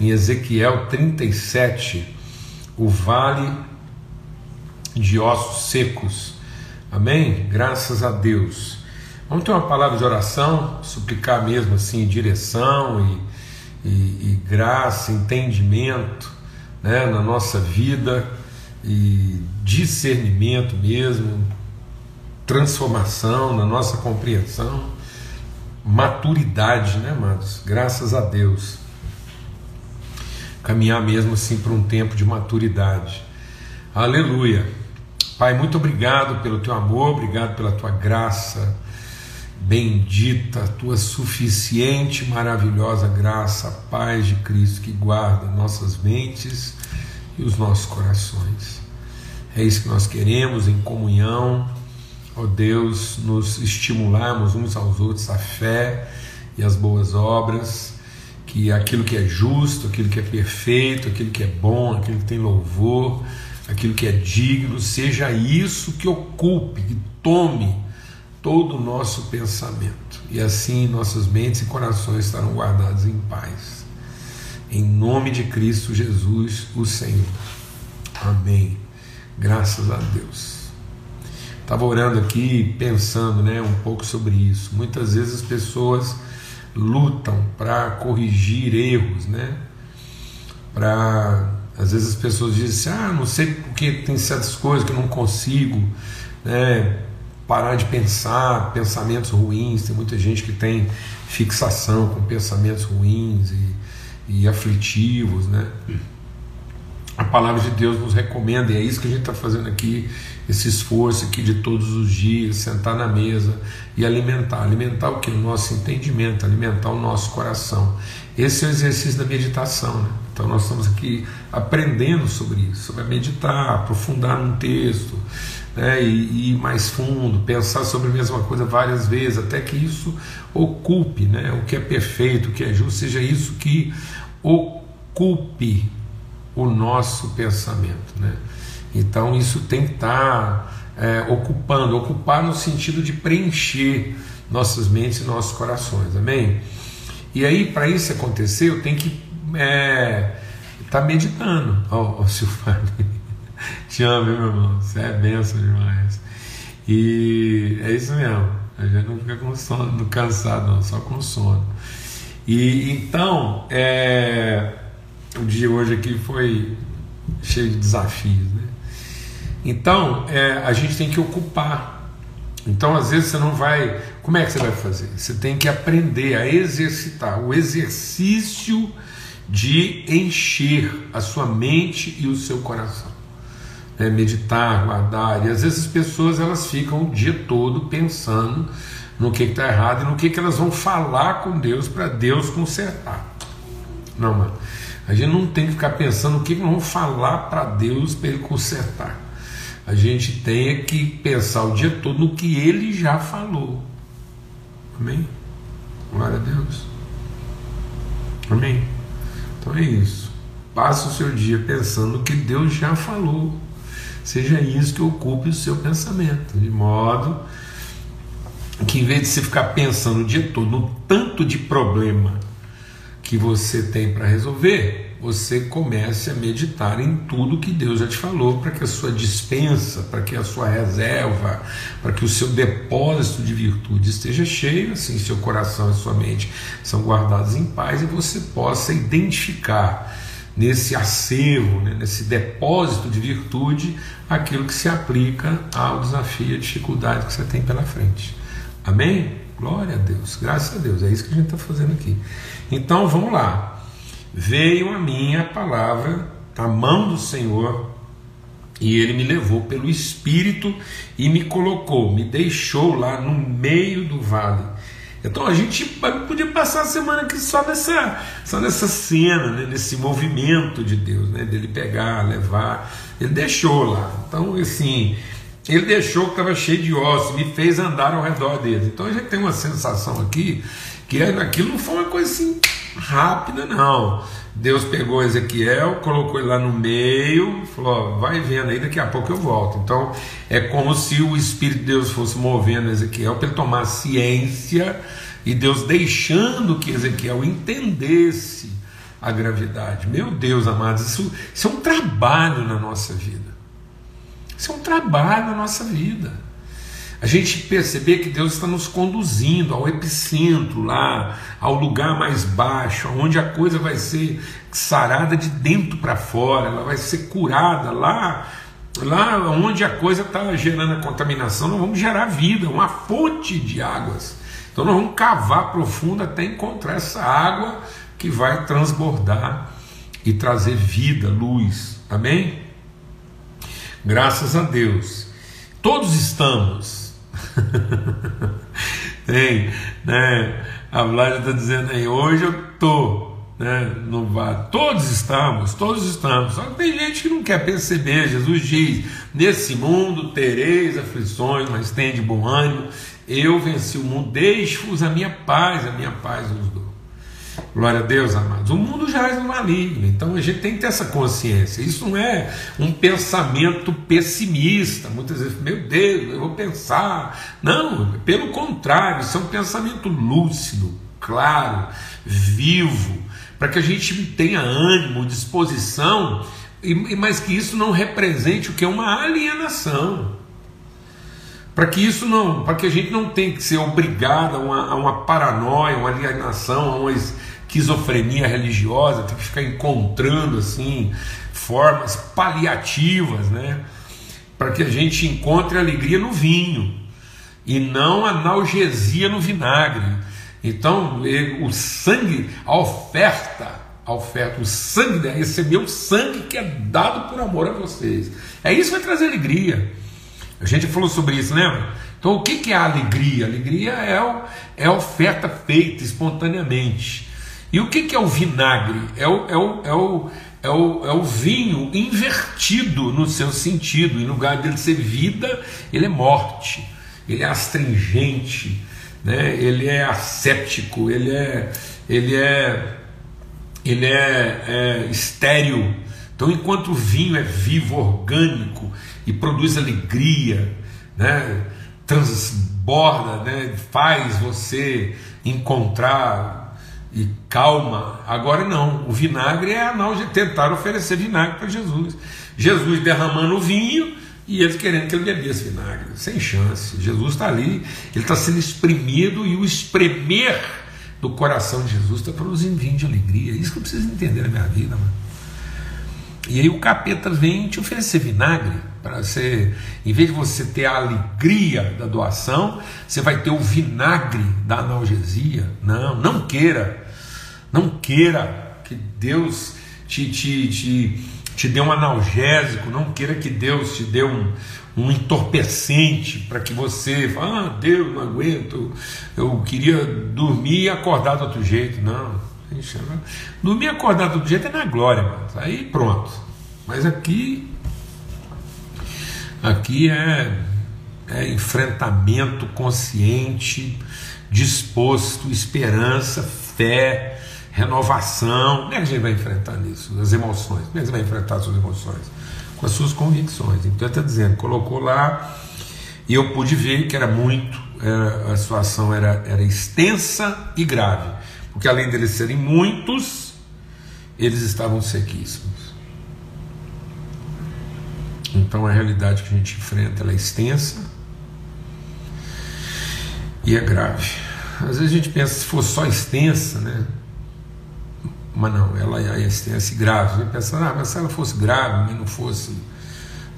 em Ezequiel 37, o vale de ossos secos. Amém? Graças a Deus. Vamos ter uma palavra de oração, suplicar mesmo assim direção e, e, e graça, entendimento né, na nossa vida e discernimento mesmo, transformação na nossa compreensão, maturidade, né, amados? Graças a Deus. Caminhar mesmo assim para um tempo de maturidade. Aleluia. Pai, muito obrigado pelo teu amor, obrigado pela tua graça. Bendita tua suficiente, maravilhosa graça, a paz de Cristo que guarda nossas mentes e os nossos corações. É isso que nós queremos em comunhão, ó Deus, nos estimularmos uns aos outros a fé e as boas obras, que aquilo que é justo, aquilo que é perfeito, aquilo que é bom, aquilo que tem louvor, aquilo que é digno, seja isso que ocupe, que tome todo o nosso pensamento. E assim nossas mentes e corações estarão guardados em paz. Em nome de Cristo Jesus, o Senhor. Amém. Graças a Deus. Estava orando aqui, pensando né, um pouco sobre isso. Muitas vezes as pessoas lutam para corrigir erros, né? Para às vezes as pessoas dizem assim, ah, não sei porque tem certas coisas que eu não consigo, né? Parar de pensar pensamentos ruins. Tem muita gente que tem fixação com pensamentos ruins e e aflitivos, né? A palavra de Deus nos recomenda, e é isso que a gente está fazendo aqui, esse esforço aqui de todos os dias, sentar na mesa e alimentar. Alimentar o que? O nosso entendimento, alimentar o nosso coração. Esse é o exercício da meditação. Né? Então nós estamos aqui aprendendo sobre isso, sobre meditar, aprofundar num texto, né, e, ir mais fundo, pensar sobre a mesma coisa várias vezes, até que isso ocupe né, o que é perfeito, o que é justo, seja isso que ocupe o nosso pensamento. Né? Então isso tem que estar é, ocupando, ocupar no sentido de preencher nossas mentes e nossos corações, amém? E aí, para isso acontecer, eu tenho que estar é, tá meditando. Ó, oh, oh. Te amo, meu irmão. Você é benção demais. E é isso mesmo. A gente não fica com sono, cansado, não, só com sono. E então, é, o dia hoje aqui foi cheio de desafios. Né? Então, é, a gente tem que ocupar. Então, às vezes, você não vai. Como é que você vai fazer? Você tem que aprender a exercitar o exercício de encher a sua mente e o seu coração né, meditar, guardar. E às vezes as pessoas elas ficam o dia todo pensando no que está errado e no que, que elas vão falar com Deus para Deus consertar. Não, mano. A gente não tem que ficar pensando o que, que nós vamos falar para Deus para Ele consertar. A gente tem que pensar o dia todo no que Ele já falou. Amém? Glória a Deus. Amém? Então é isso. Passa o seu dia pensando no que Deus já falou seja isso que ocupe o seu pensamento, de modo que em vez de você ficar pensando o dia todo no tanto de problema que você tem para resolver, você comece a meditar em tudo que Deus já te falou para que a sua dispensa, para que a sua reserva, para que o seu depósito de virtude esteja cheio, assim seu coração e sua mente são guardados em paz e você possa identificar nesse acervo, né, nesse depósito de virtude, aquilo que se aplica ao desafio, à dificuldade que você tem pela frente. Amém? Glória a Deus, graças a Deus, é isso que a gente está fazendo aqui. Então vamos lá. Veio a minha palavra, a mão do Senhor, e ele me levou pelo Espírito e me colocou, me deixou lá no meio do vale então a gente podia passar a semana aqui só nessa, só nessa cena, né, nesse movimento de Deus, né, dele pegar, levar. Ele deixou lá. Então, assim, ele deixou que estava cheio de ossos, me fez andar ao redor dele. Então a gente tem uma sensação aqui que aquilo não foi uma coisa assim rápida, não. Deus pegou Ezequiel, colocou ele lá no meio, falou: ó, vai vendo aí, daqui a pouco eu volto. Então é como se o Espírito de Deus fosse movendo Ezequiel para ele tomar ciência e Deus deixando que Ezequiel entendesse a gravidade. Meu Deus, amados, isso, isso é um trabalho na nossa vida. Isso é um trabalho na nossa vida. A gente perceber que Deus está nos conduzindo ao epicentro, lá, ao lugar mais baixo, onde a coisa vai ser sarada de dentro para fora, ela vai ser curada lá, lá onde a coisa está gerando a contaminação, nós vamos gerar vida, uma fonte de águas. Então nós vamos cavar profundo até encontrar essa água que vai transbordar e trazer vida, luz. Amém? Graças a Deus. Todos estamos. Tem, né? A Vládia está dizendo aí, hoje eu tô, né? No bar. Todos estamos, todos estamos. Só que tem gente que não quer perceber. Jesus diz: nesse mundo tereis aflições, mas tem de bom ânimo. Eu venci o mundo, deixe-vos a minha paz, a minha paz vos dou. Glória a Deus, amados. O mundo já é maligno, então a gente tem que ter essa consciência. Isso não é um pensamento pessimista. Muitas vezes, meu Deus, eu vou pensar. Não, pelo contrário, isso é um pensamento lúcido, claro, vivo, para que a gente tenha ânimo, disposição, mas que isso não represente o que é uma alienação para que isso não, para que a gente não tenha que ser obrigado a uma, a uma paranoia, uma alienação, a uma esquizofrenia religiosa, ter que ficar encontrando assim formas paliativas, né? Para que a gente encontre alegria no vinho e não analgesia no vinagre. Então, o sangue, a oferta, a oferta, o sangue, né? receber o sangue que é dado por amor a vocês. É isso que vai trazer alegria. A gente falou sobre isso, lembra? Então, o que é a alegria? Alegria é, o, é a oferta feita espontaneamente. E o que é o vinagre? É o, é o, é o, é o, é o vinho invertido no seu sentido. Em lugar dele ser vida, ele é morte, ele é astringente, né? ele é asséptico, ele é, ele é, ele é, é estéril. Então, enquanto o vinho é vivo, orgânico, e produz alegria, né? transborda, né? faz você encontrar e calma. Agora não, o vinagre é analgésico, tentar oferecer vinagre para Jesus. Jesus derramando o vinho e eles querendo que ele bebesse vinagre, sem chance. Jesus está ali, ele está sendo exprimido e o espremer do coração de Jesus está produzindo vinho de alegria. Isso que eu preciso entender na minha vida, mano. E aí o capeta vem te oferecer vinagre para você, em vez de você ter a alegria da doação, você vai ter o vinagre da analgesia. Não, não queira, não queira que Deus te, te, te, te dê um analgésico, não queira que Deus te dê um, um entorpecente para que você fale, ah, Deus, não aguento, eu queria dormir e acordar do outro jeito. Não, Dormir acordado do jeito é na glória, mano. Aí pronto. Mas aqui. Aqui é, é enfrentamento consciente, disposto, esperança, fé, renovação. Como é que a gente vai enfrentar isso? As emoções. Como é que você vai enfrentar as suas emoções? Com as suas convicções. Então está dizendo, colocou lá, e eu pude ver que era muito, era, a situação era, era extensa e grave. Porque além deles serem muitos, eles estavam sequíssimos. Então a realidade que a gente enfrenta é extensa e é grave. Às vezes a gente pensa se fosse só extensa, né? Mas não, ela é extensa e grave. A gente pensa, ah, mas se ela fosse grave, mas não fosse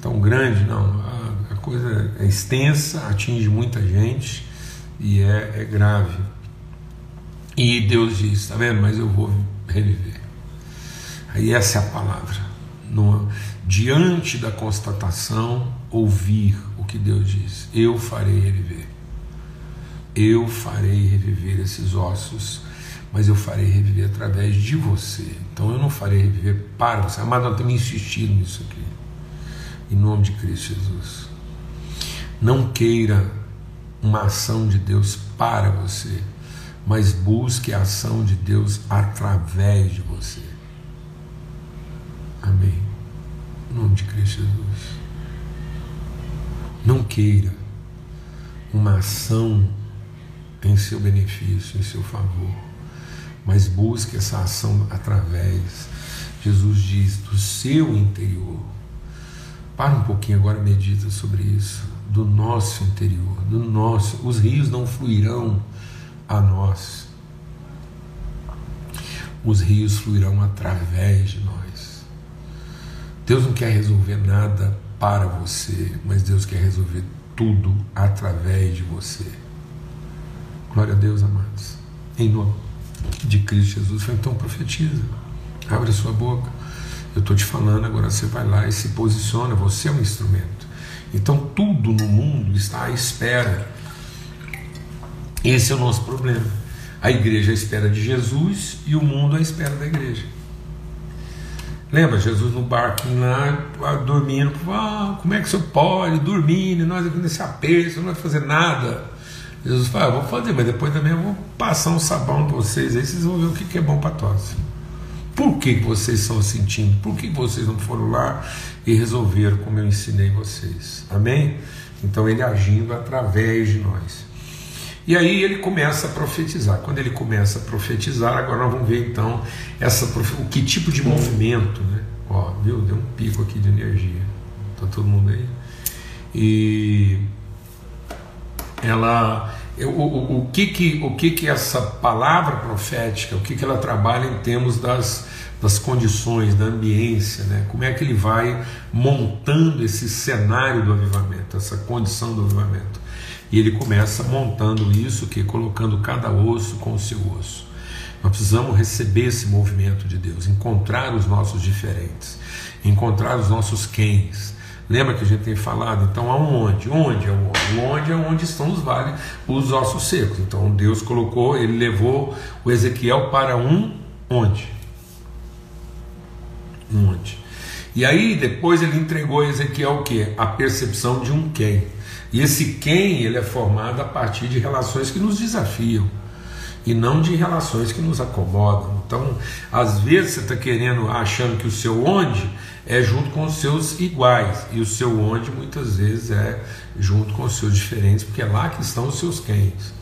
tão grande, não. A, a coisa é extensa, atinge muita gente e é, é grave. E Deus diz: está vendo? Mas eu vou reviver. Aí essa é a palavra. No, diante da constatação, ouvir o que Deus diz: Eu farei reviver. Eu farei reviver esses ossos, mas eu farei reviver através de você. Então eu não farei reviver para você. Amado, nós temos insistido nisso aqui. Em nome de Cristo Jesus. Não queira uma ação de Deus para você mas busque a ação de Deus através de você. Amém. Nome de Cristo Jesus. Não queira uma ação em seu benefício, em seu favor, mas busque essa ação através, Jesus diz, do seu interior. Para um pouquinho agora, medita sobre isso, do nosso interior, do nosso. Os rios não fluirão a nós, os rios fluirão através de. Deus não quer resolver nada para você, mas Deus quer resolver tudo através de você. Glória a Deus, amados. Em nome de Cristo Jesus. Então profetiza. Abre a sua boca. Eu estou te falando, agora você vai lá e se posiciona. Você é um instrumento. Então tudo no mundo está à espera. Esse é o nosso problema. A igreja à espera de Jesus e o mundo à espera da igreja. Lembra Jesus no barquinho lá, dormindo, ah, como é que você pode dormir, nós aqui nesse aperto, não vai fazer nada. Jesus fala, ah, vou fazer, mas depois também eu vou passar um sabão para vocês, aí vocês vão ver o que é bom para tosse. Por que vocês estão sentindo? Por que vocês não foram lá e resolveram como eu ensinei vocês? Amém? Então ele agindo através de nós. E aí ele começa a profetizar. Quando ele começa a profetizar, agora nós vamos ver então essa o que tipo de movimento, né? Ó, viu? Deu um pico aqui de energia. Tá todo mundo aí? E ela o, o, o, que que o que que essa palavra profética, o que que ela trabalha em termos das das condições, da ambiência, né? como é que ele vai montando esse cenário do avivamento, essa condição do avivamento. E ele começa montando isso, que colocando cada osso com o seu osso. Nós precisamos receber esse movimento de Deus, encontrar os nossos diferentes, encontrar os nossos quens. Lembra que a gente tem falado? Então, aonde? Onde é o onde? Onde é onde estão os vales, os ossos secos. Então, Deus colocou, ele levou o Ezequiel para um onde? Um onde? E aí, depois ele entregou a Ezequiel o quê? A percepção de um quem. E esse quem ele é formado a partir de relações que nos desafiam e não de relações que nos acomodam. Então, às vezes você está querendo, achando que o seu onde é junto com os seus iguais, e o seu onde muitas vezes é junto com os seus diferentes, porque é lá que estão os seus quens.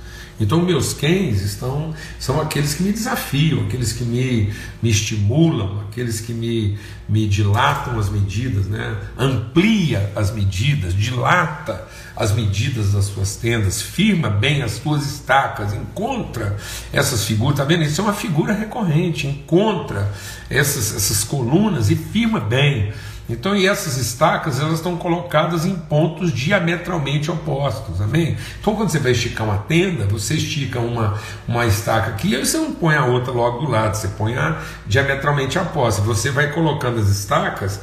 Então, meus quens estão, são aqueles que me desafiam, aqueles que me, me estimulam, aqueles que me, me dilatam as medidas, né? amplia as medidas, dilata as medidas das suas tendas, firma bem as suas estacas, encontra essas figuras, está vendo? Isso é uma figura recorrente, encontra essas, essas colunas e firma bem. Então, e essas estacas elas estão colocadas em pontos diametralmente opostos, amém? Então, quando você vai esticar uma tenda, você estica uma, uma estaca aqui, aí você não põe a outra logo do lado, você põe a diametralmente oposta. Você vai colocando as estacas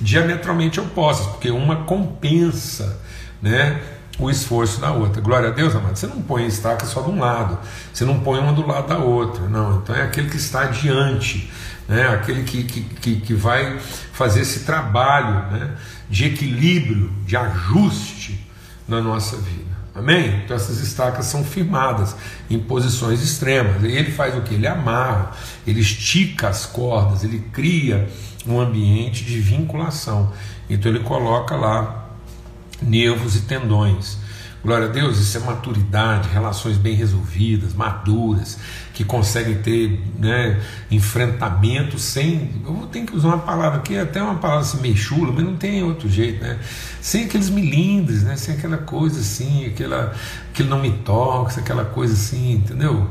diametralmente opostas, porque uma compensa, né? o esforço da outra. Glória a Deus, amado. Você não põe a estaca só de um lado, você não põe uma do lado da outra, não. Então é aquele que está adiante né? aquele que, que, que vai fazer esse trabalho né? de equilíbrio, de ajuste na nossa vida. Amém? Então essas estacas são firmadas em posições extremas. E ele faz o que? Ele amarra, ele estica as cordas, ele cria um ambiente de vinculação. Então ele coloca lá nervos e tendões. Glória a Deus, isso é maturidade, relações bem resolvidas, maduras, que conseguem ter né, enfrentamento sem. Eu ter que usar uma palavra aqui, até uma palavra assim, meio chula, mas não tem outro jeito, né? Sem aqueles milindres, né? Sem aquela coisa assim, aquela, aquele não me toca, aquela coisa assim, entendeu?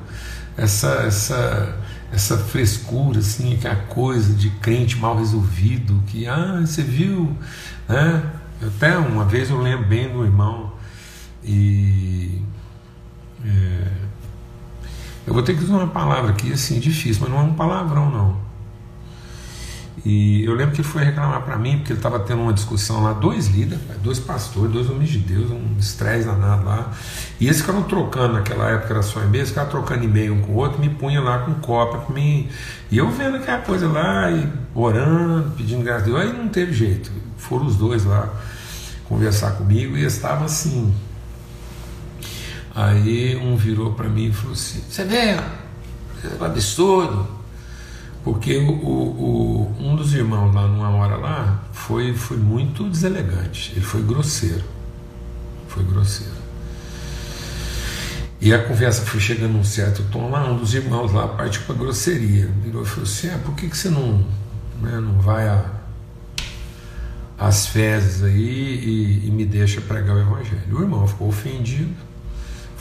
Essa, essa, essa frescura, assim, aquela coisa de crente mal resolvido, que, ah, você viu, né? Até uma vez eu lembro bem do irmão e é, eu vou ter que usar uma palavra aqui assim difícil, mas não é um palavrão não. E eu lembro que ele foi reclamar para mim, porque ele estava tendo uma discussão lá, dois líderes, dois pastores, dois homens de Deus, um estresse danado lá. E eles ficaram trocando, naquela época era só e-mail, ficaram trocando e-mail um com o outro, me punha lá com cópia para mim. E eu vendo aquela coisa lá, e orando, pedindo graça a Deus, aí não teve jeito. Foram os dois lá conversar comigo e estava assim, Aí um virou para mim e falou assim: Você vê, é um absurdo. Porque o, o, um dos irmãos lá, numa hora lá, foi, foi muito deselegante, ele foi grosseiro. Foi grosseiro. E a conversa foi chegando num certo tom lá, um dos irmãos lá partiu para grosseria. Virou e falou assim: ah, por que, que você não, né, não vai às fezes aí e, e me deixa pregar o evangelho? O irmão ficou ofendido,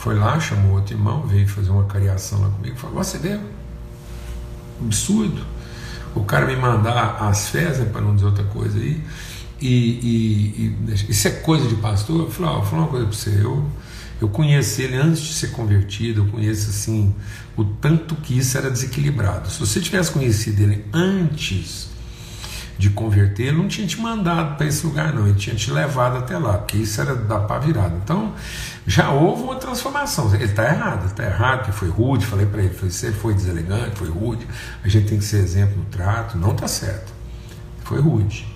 foi lá, chamou outro irmão, veio fazer uma cariação lá comigo, falou: você vê? Absurdo. O cara me mandar as fezes, para não dizer outra coisa aí, e, e, e, isso é coisa de pastor? Eu falei: ó, falar uma coisa para você, eu eu conheço ele antes de ser convertido, eu conheço assim o tanto que isso era desequilibrado. Se você tivesse conhecido ele antes de converter, ele não tinha te mandado para esse lugar, não, ele tinha te levado até lá, porque isso era da pá virada. Então, já houve uma transformação. Ele está errado, está errado, porque foi rude, falei para ele, você foi deselegante, foi rude, a gente tem que ser exemplo no trato, não está certo. Foi rude.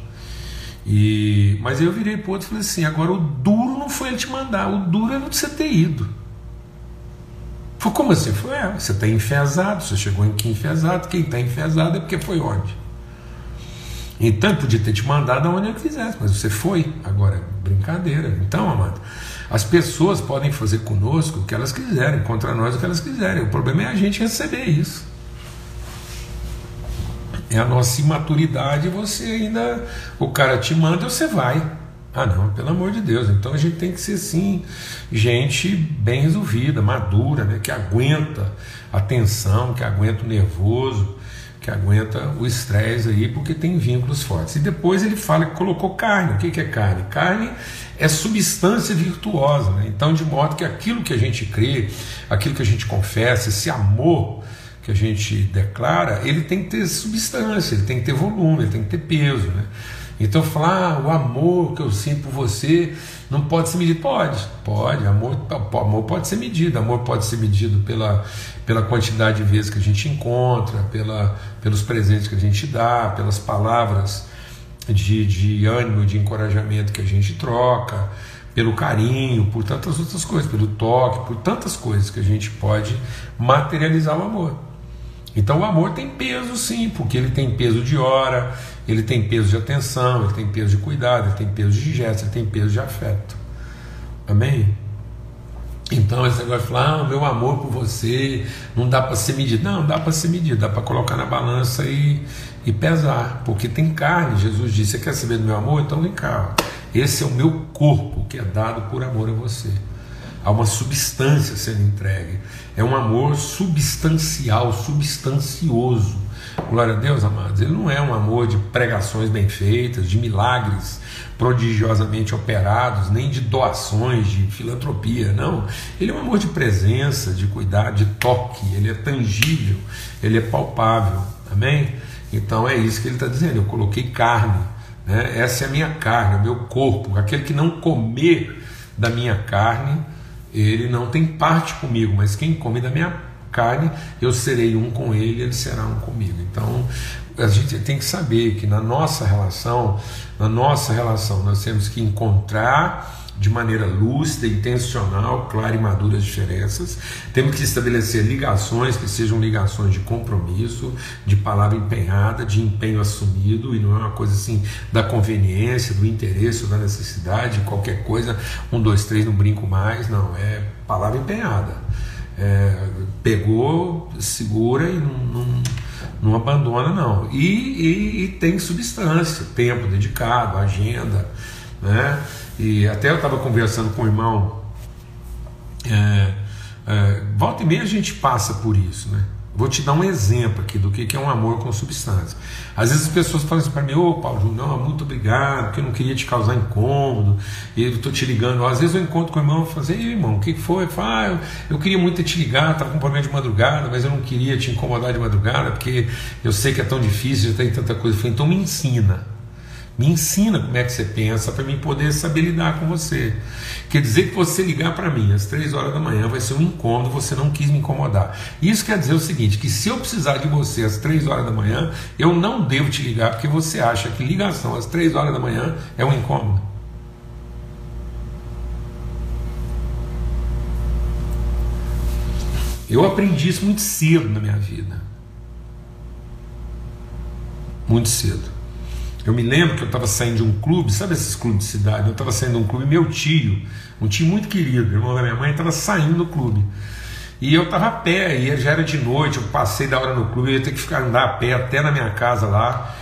E, mas eu virei para outro e falei assim: agora o duro não foi ele te mandar, o duro é você ter ido. Foi como assim? Foi, é, você está enfesado, você chegou em que enfesado, quem está enfesado é porque foi onde? Então ele podia ter te mandado aonde ele quisesse, mas você foi. Agora, brincadeira. Então, amado, as pessoas podem fazer conosco o que elas quiserem, contra nós o que elas quiserem. O problema é a gente receber isso é a nossa imaturidade, você ainda. O cara te manda você vai. Ah, não, pelo amor de Deus. Então a gente tem que ser, sim, gente bem resolvida, madura, né, que aguenta a tensão, que aguenta o nervoso, que aguenta o estresse aí, porque tem vínculos fortes. E depois ele fala que colocou carne. O que, é carne? Carne é substância virtuosa. Né? Então, de modo que aquilo que a gente crê, aquilo que a gente confessa, esse amor que a gente declara, ele tem que ter substância, ele tem que ter volume, ele tem que ter peso. Né? Então falar, ah, o amor que eu sinto por você não pode ser medido. Pode, pode, amor, amor pode ser medido, amor pode ser medido pela, pela quantidade de vezes que a gente encontra, pela, pelos presentes que a gente dá, pelas palavras de, de ânimo, de encorajamento que a gente troca, pelo carinho, por tantas outras coisas, pelo toque, por tantas coisas que a gente pode materializar o amor. Então o amor tem peso sim, porque ele tem peso de hora, ele tem peso de atenção, ele tem peso de cuidado, ele tem peso de gesto, ele tem peso de afeto. Amém? Então esse negócio de falar, ah, meu amor por você não dá para ser medido. Não, dá para ser medido, dá para colocar na balança e, e pesar, porque tem carne. Jesus disse: Você quer saber do meu amor? Então vem cá. Esse é o meu corpo que é dado por amor a você. Há uma substância sendo entregue. É um amor substancial, substancioso. Glória a Deus, amados. Ele não é um amor de pregações bem feitas, de milagres prodigiosamente operados, nem de doações, de filantropia, não. Ele é um amor de presença, de cuidado, de toque. Ele é tangível, ele é palpável. Amém? Então é isso que ele está dizendo. Eu coloquei carne. Né? Essa é a minha carne, o meu corpo. Aquele que não comer da minha carne ele não tem parte comigo, mas quem come da minha carne, eu serei um com ele, ele será um comigo. Então, a gente tem que saber que na nossa relação, na nossa relação, nós temos que encontrar de maneira lúcida, intencional, clara e madura as diferenças. Temos que estabelecer ligações que sejam ligações de compromisso, de palavra empenhada, de empenho assumido, e não é uma coisa assim da conveniência, do interesse da necessidade, qualquer coisa, um, dois, três, não brinco mais, não, é palavra empenhada. É, pegou, segura e não, não, não abandona, não. E, e, e tem substância, tempo dedicado, agenda, né? E até eu estava conversando com o irmão. É, é, volta e meia a gente passa por isso, né? Vou te dar um exemplo aqui do que é um amor com substância. Às vezes as pessoas falam assim para mim, ô oh, Paulo Júnior, não, muito obrigado, porque eu não queria te causar incômodo, e eu estou te ligando. Às vezes eu encontro com o irmão e falo assim, irmão, o que foi? Eu falo, ah, eu, queria muito te ligar, estava com problema de madrugada, mas eu não queria te incomodar de madrugada, porque eu sei que é tão difícil, já tem tanta coisa. Eu falei, então me ensina. Me ensina como é que você pensa para mim poder saber lidar com você. Quer dizer que você ligar para mim às três horas da manhã vai ser um incômodo, você não quis me incomodar. Isso quer dizer o seguinte: que se eu precisar de você às três horas da manhã, eu não devo te ligar porque você acha que ligação às três horas da manhã é um incômodo. Eu aprendi isso muito cedo na minha vida. Muito cedo. Eu me lembro que eu estava saindo de um clube, sabe esses clubes de cidade? Eu estava saindo de um clube, meu tio, um tio muito querido, irmão da minha mãe, estava saindo do clube. E eu estava a pé, e já era de noite, eu passei da hora no clube, eu ia ter que ficar andar a pé até na minha casa lá.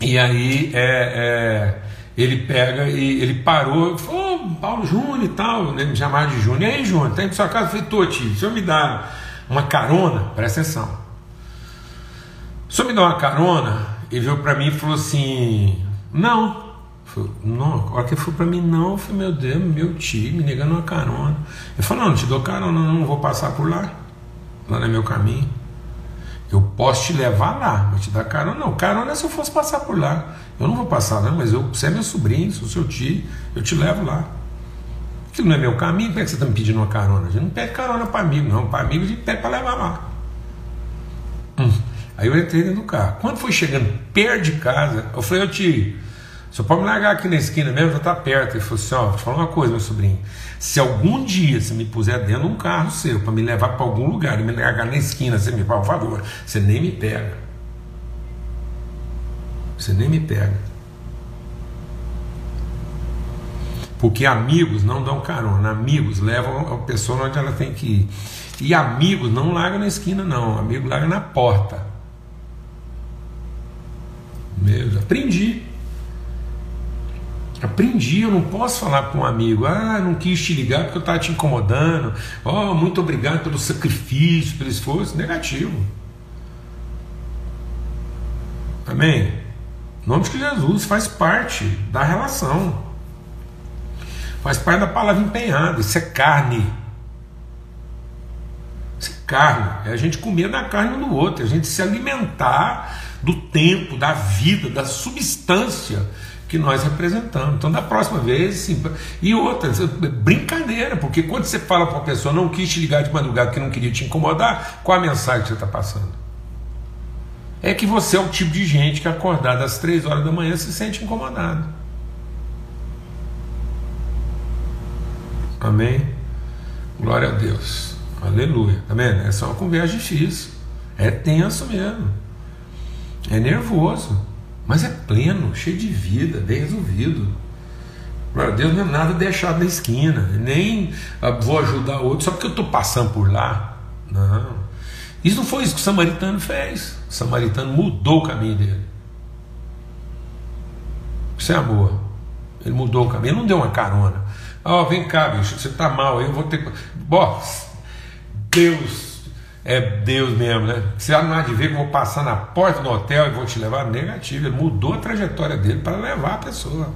E aí é, é, ele pega e ele parou, falou, oh, Paulo Júnior e tal, né, me chamava de Júnior. E aí, Júnior, tá indo pra sua casa? Eu falei, tô, tio, o senhor me dá uma carona? Presta atenção. O senhor me dá uma carona? Ele veio para mim e falou assim: Não, Falei, não, a hora que ele falou para mim, não, eu falei, meu Deus, meu tio, me negando uma carona. Ele falou, não, não te dou carona, não, não vou passar por lá. Lá no meu caminho. Eu posso te levar lá, mas te dar carona. Não, carona é se eu fosse passar por lá. Eu não vou passar, não, mas eu, você é meu sobrinho, sou seu tio, eu te levo lá. Aquilo não é meu caminho, por que você está me pedindo uma carona? A gente não pede carona para amigo, não. Para amigo a gente pede para levar lá. Hum. Aí eu entrei dentro do carro. Quando foi chegando perto de casa, eu falei, ô tio, só pode me largar aqui na esquina mesmo, já está perto. Ele falou assim: ó, vou te falar uma coisa, meu sobrinho. Se algum dia você me puser dentro de um carro seu para me levar para algum lugar e me largar na esquina, você me por favor, você nem me pega. Você nem me pega. Porque amigos não dão carona, amigos levam a pessoa onde ela tem que ir. E amigos não largam na esquina, não. Amigo larga na porta. Meu, aprendi. Aprendi, eu não posso falar para um amigo, ah, não quis te ligar porque eu estava te incomodando, oh, muito obrigado pelo sacrifício, pelo esforço, negativo. Amém? Nome de Jesus faz parte da relação, faz parte da palavra empenhada, isso é carne. Isso é carne, é a gente comer da carne um do outro, é a gente se alimentar do tempo, da vida, da substância que nós representamos. Então, da próxima vez, sim. E outra, brincadeira, porque quando você fala para uma pessoa não quis te ligar de madrugada que não queria te incomodar, qual a mensagem que você está passando? É que você é o tipo de gente que acordada às três horas da manhã se sente incomodado. Amém? Glória a Deus. Aleluia. Tá vendo? Essa é uma conversa difícil. É tenso mesmo. É nervoso. Mas é pleno, cheio de vida, bem resolvido. Glória a Deus não é nada deixado na esquina, nem ah, vou ajudar outro só porque eu estou passando por lá. Não. Isso não foi isso que o samaritano fez. O samaritano mudou o caminho dele. Isso é amor. Ele mudou o caminho, ele não deu uma carona. Ó, oh, vem cá, bicho, você está mal eu vou ter. Bom, Deus é Deus mesmo, né? Você não há de ver que eu vou passar na porta do hotel e vou te levar negativo. Ele mudou a trajetória dele para levar a pessoa.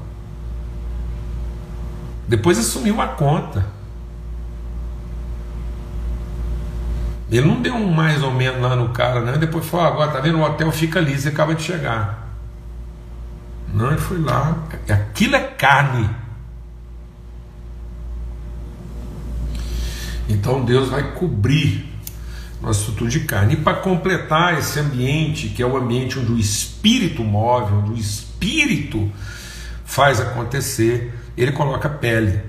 Depois assumiu a conta. Ele não deu um mais ou menos lá no cara. E depois falou: agora tá vendo? O hotel fica ali, você acaba de chegar. Não, ele foi lá. Aquilo é carne. Então Deus vai cobrir nossa estrutura de carne. E para completar esse ambiente, que é o ambiente onde o espírito move, onde o espírito faz acontecer, ele coloca pele.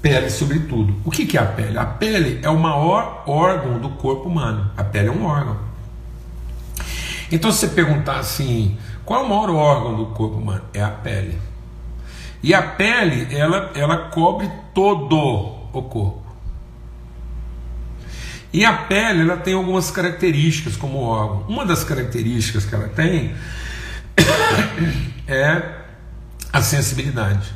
Pele sobre tudo. O que é a pele? A pele é o maior órgão do corpo humano. A pele é um órgão. Então, se você perguntar assim, qual é o maior órgão do corpo humano? É a pele. E a pele, ela, ela cobre todo o corpo. E a pele ela tem algumas características como órgão. Uma das características que ela tem é a sensibilidade.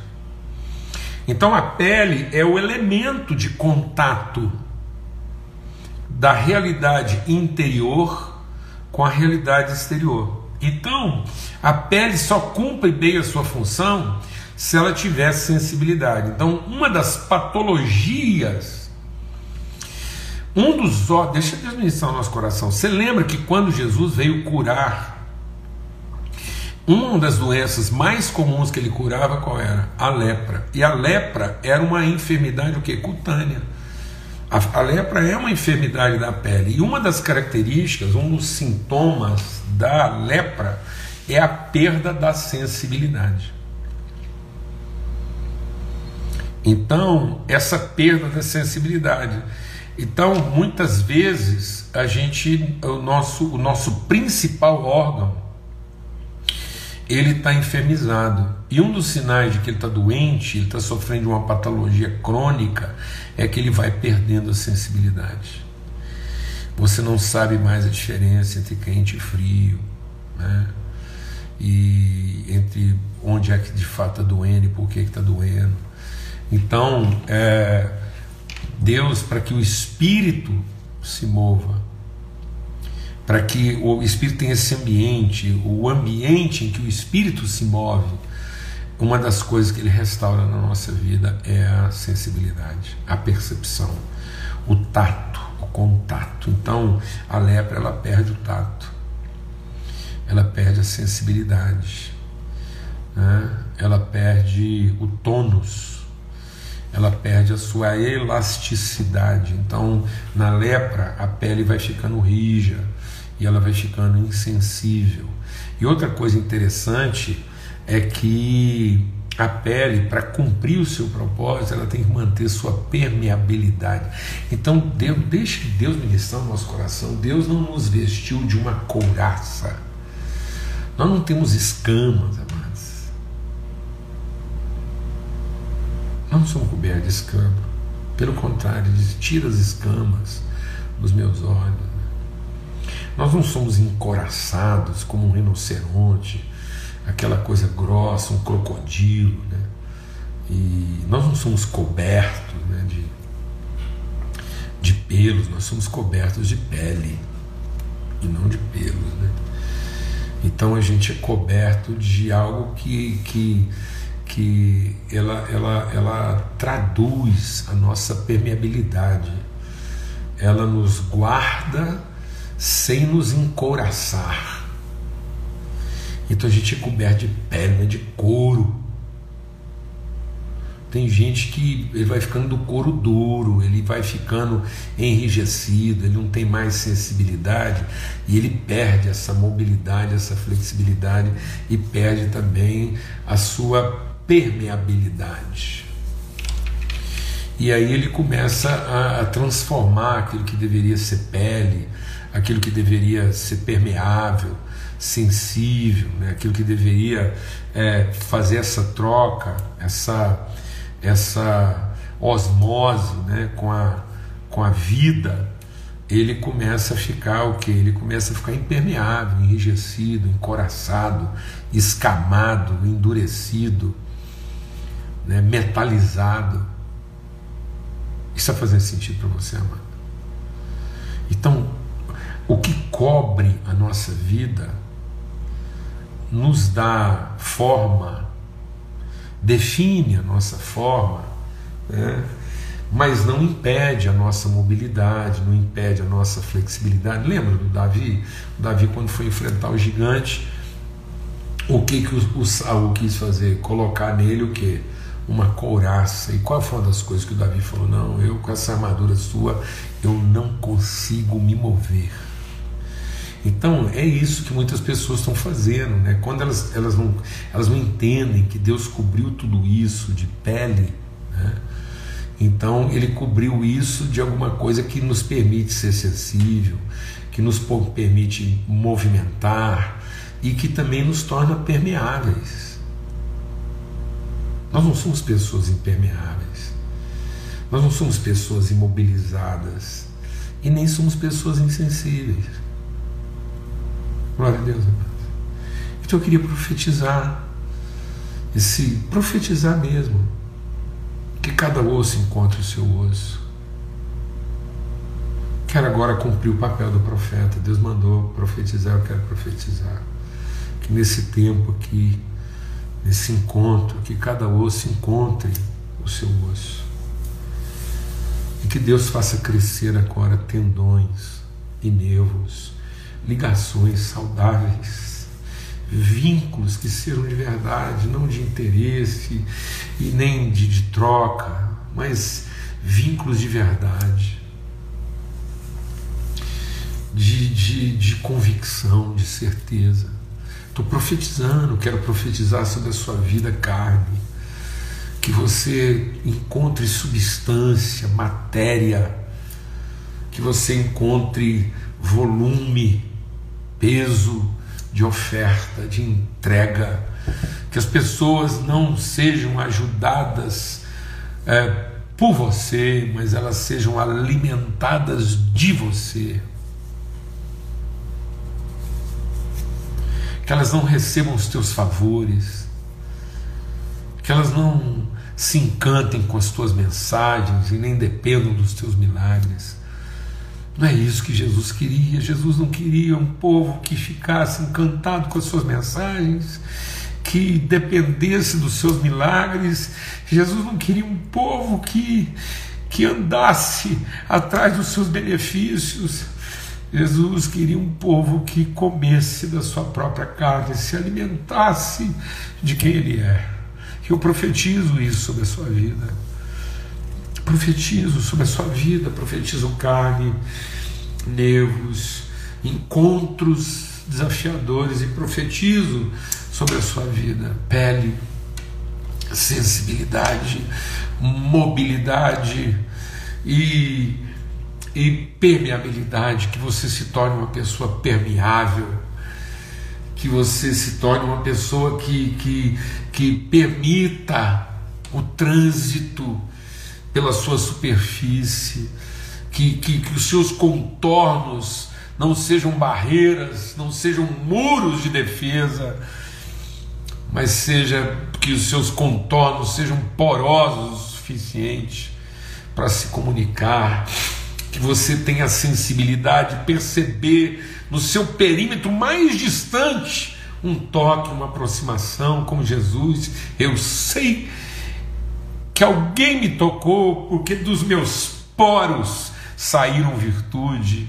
Então a pele é o elemento de contato da realidade interior com a realidade exterior. Então, a pele só cumpre bem a sua função se ela tiver sensibilidade. Então, uma das patologias um dos olhos, deixa Deus ministrar o nosso coração. Você lembra que quando Jesus veio curar, uma das doenças mais comuns que ele curava qual era? A lepra. E a lepra era uma enfermidade o que? Cutânea. A, a lepra é uma enfermidade da pele. E uma das características, um dos sintomas da lepra é a perda da sensibilidade. Então, essa perda da sensibilidade então, muitas vezes, a gente, o nosso, o nosso principal órgão, ele está enfermizado. E um dos sinais de que ele está doente, ele está sofrendo de uma patologia crônica, é que ele vai perdendo a sensibilidade. Você não sabe mais a diferença entre quente e frio, né? e entre onde é que de fato está doendo e por que está doendo. Então, é, Deus, para que o espírito se mova, para que o espírito tenha esse ambiente, o ambiente em que o espírito se move, uma das coisas que ele restaura na nossa vida é a sensibilidade, a percepção, o tato, o contato. Então, a lepra ela perde o tato, ela perde a sensibilidade, né? ela perde o tônus, ela perde a sua elasticidade. Então, na lepra, a pele vai ficando rija e ela vai ficando insensível. E outra coisa interessante é que a pele, para cumprir o seu propósito, ela tem que manter sua permeabilidade. Então, Deus, deixe Deus ministrar no nosso coração. Deus não nos vestiu de uma couraça. Nós não temos escamas, amados. Nós não somos cobertos de escama. Pelo contrário, Ele tira as escamas dos meus olhos nós não somos encoraçados como um rinoceronte, aquela coisa grossa, um crocodilo, né? E nós não somos cobertos né, de, de pelos, nós somos cobertos de pele e não de pelos, né? Então a gente é coberto de algo que, que, que ela, ela, ela traduz a nossa permeabilidade, ela nos guarda sem nos encouraçar. Então a gente é coberto de pele, de couro. Tem gente que ele vai ficando do couro duro, ele vai ficando enrijecido, ele não tem mais sensibilidade e ele perde essa mobilidade, essa flexibilidade e perde também a sua permeabilidade. E aí ele começa a, a transformar aquilo que deveria ser pele, aquilo que deveria ser permeável, sensível, né? aquilo que deveria é, fazer essa troca, essa, essa osmose né? com, a, com a vida, ele começa a ficar o que? Ele começa a ficar impermeável, enrijecido, encoraçado, escamado, endurecido, né? metalizado. Isso está fazendo sentido para você, amado? Então, o que cobre a nossa vida nos dá forma, define a nossa forma, né? mas não impede a nossa mobilidade, não impede a nossa flexibilidade. Lembra do Davi? O Davi, quando foi enfrentar o gigante, o que, que o, o Saul quis fazer? Colocar nele o que? Uma couraça. E qual foi uma das coisas que o Davi falou? Não, eu com essa armadura sua, eu não consigo me mover. Então é isso que muitas pessoas estão fazendo, né? quando elas, elas, não, elas não entendem que Deus cobriu tudo isso de pele, né? então Ele cobriu isso de alguma coisa que nos permite ser sensível, que nos permite movimentar e que também nos torna permeáveis. Nós não somos pessoas impermeáveis, nós não somos pessoas imobilizadas e nem somos pessoas insensíveis. Glória a Deus, Então eu queria profetizar, esse profetizar mesmo, que cada osso encontre o seu osso. Quero agora cumprir o papel do profeta. Deus mandou profetizar, eu quero profetizar. Que nesse tempo aqui, nesse encontro, que cada osso encontre o seu osso. E que Deus faça crescer agora tendões e nervos ligações saudáveis, vínculos que sejam de verdade, não de interesse e nem de, de troca, mas vínculos de verdade, de, de, de convicção, de certeza. Estou profetizando, quero profetizar sobre a sua vida carne, que você encontre substância, matéria, que você encontre volume, peso, de oferta, de entrega, que as pessoas não sejam ajudadas é, por você, mas elas sejam alimentadas de você. Que elas não recebam os teus favores, que elas não se encantem com as tuas mensagens e nem dependam dos teus milagres não é isso que Jesus queria. Jesus não queria um povo que ficasse encantado com as suas mensagens, que dependesse dos seus milagres. Jesus não queria um povo que, que andasse atrás dos seus benefícios. Jesus queria um povo que comesse da sua própria carne, se alimentasse de quem Ele é. Eu profetizo isso sobre a sua vida profetizo sobre a sua vida, profetizo carne, nervos, encontros desafiadores e profetizo sobre a sua vida, pele, sensibilidade, mobilidade e, e permeabilidade, que você se torne uma pessoa permeável, que você se torne uma pessoa que, que, que permita o trânsito pela sua superfície, que, que, que os seus contornos não sejam barreiras, não sejam muros de defesa, mas seja que os seus contornos sejam porosos o suficiente para se comunicar, que você tenha a sensibilidade de perceber no seu perímetro mais distante um toque, uma aproximação com Jesus. Eu sei que alguém me tocou, porque dos meus poros saíram virtude.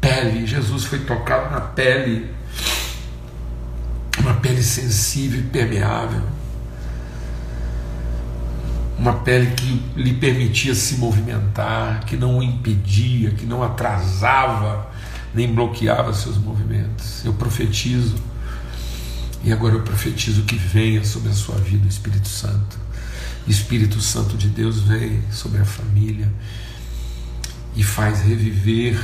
Pele, Jesus foi tocado na pele, uma pele sensível e permeável, uma pele que lhe permitia se movimentar, que não o impedia, que não atrasava, nem bloqueava seus movimentos. Eu profetizo, e agora eu profetizo que venha sobre a sua vida o Espírito Santo Espírito Santo de Deus vem sobre a família e faz reviver,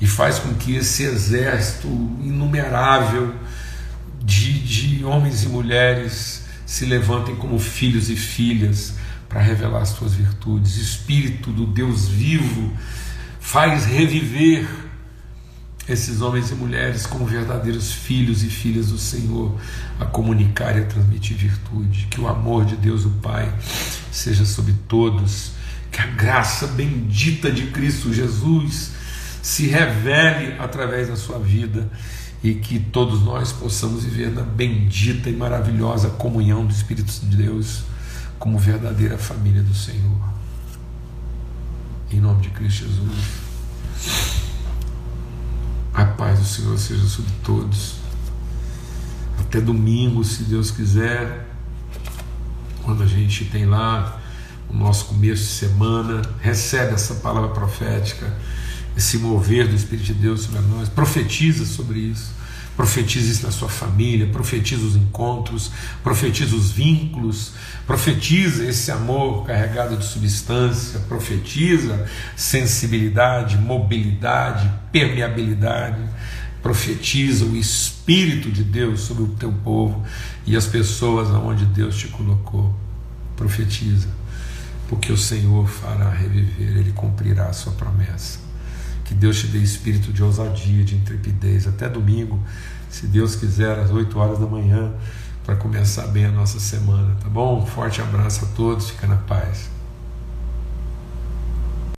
e faz com que esse exército inumerável de, de homens e mulheres se levantem como filhos e filhas para revelar as suas virtudes. Espírito do Deus vivo faz reviver esses homens e mulheres como verdadeiros filhos e filhas do Senhor a comunicar e a transmitir virtude. Que o amor de Deus, o Pai, seja sobre todos. Que a graça bendita de Cristo Jesus se revele através da sua vida e que todos nós possamos viver na bendita e maravilhosa comunhão do Espírito de Deus como verdadeira família do Senhor. Em nome de Cristo Jesus. A paz do Senhor seja sobre todos. Até domingo, se Deus quiser, quando a gente tem lá o nosso começo de semana, recebe essa palavra profética, esse mover do Espírito de Deus sobre nós, profetiza sobre isso. Profetize isso na sua família, profetiza os encontros, profetiza os vínculos, profetiza esse amor carregado de substância, profetiza sensibilidade, mobilidade, permeabilidade, profetiza o Espírito de Deus sobre o teu povo e as pessoas aonde Deus te colocou. Profetiza, porque o Senhor fará reviver, Ele cumprirá a sua promessa. Que Deus te dê espírito de ousadia, de intrepidez. Até domingo, se Deus quiser, às 8 horas da manhã, para começar bem a nossa semana, tá bom? Um forte abraço a todos, fica na paz.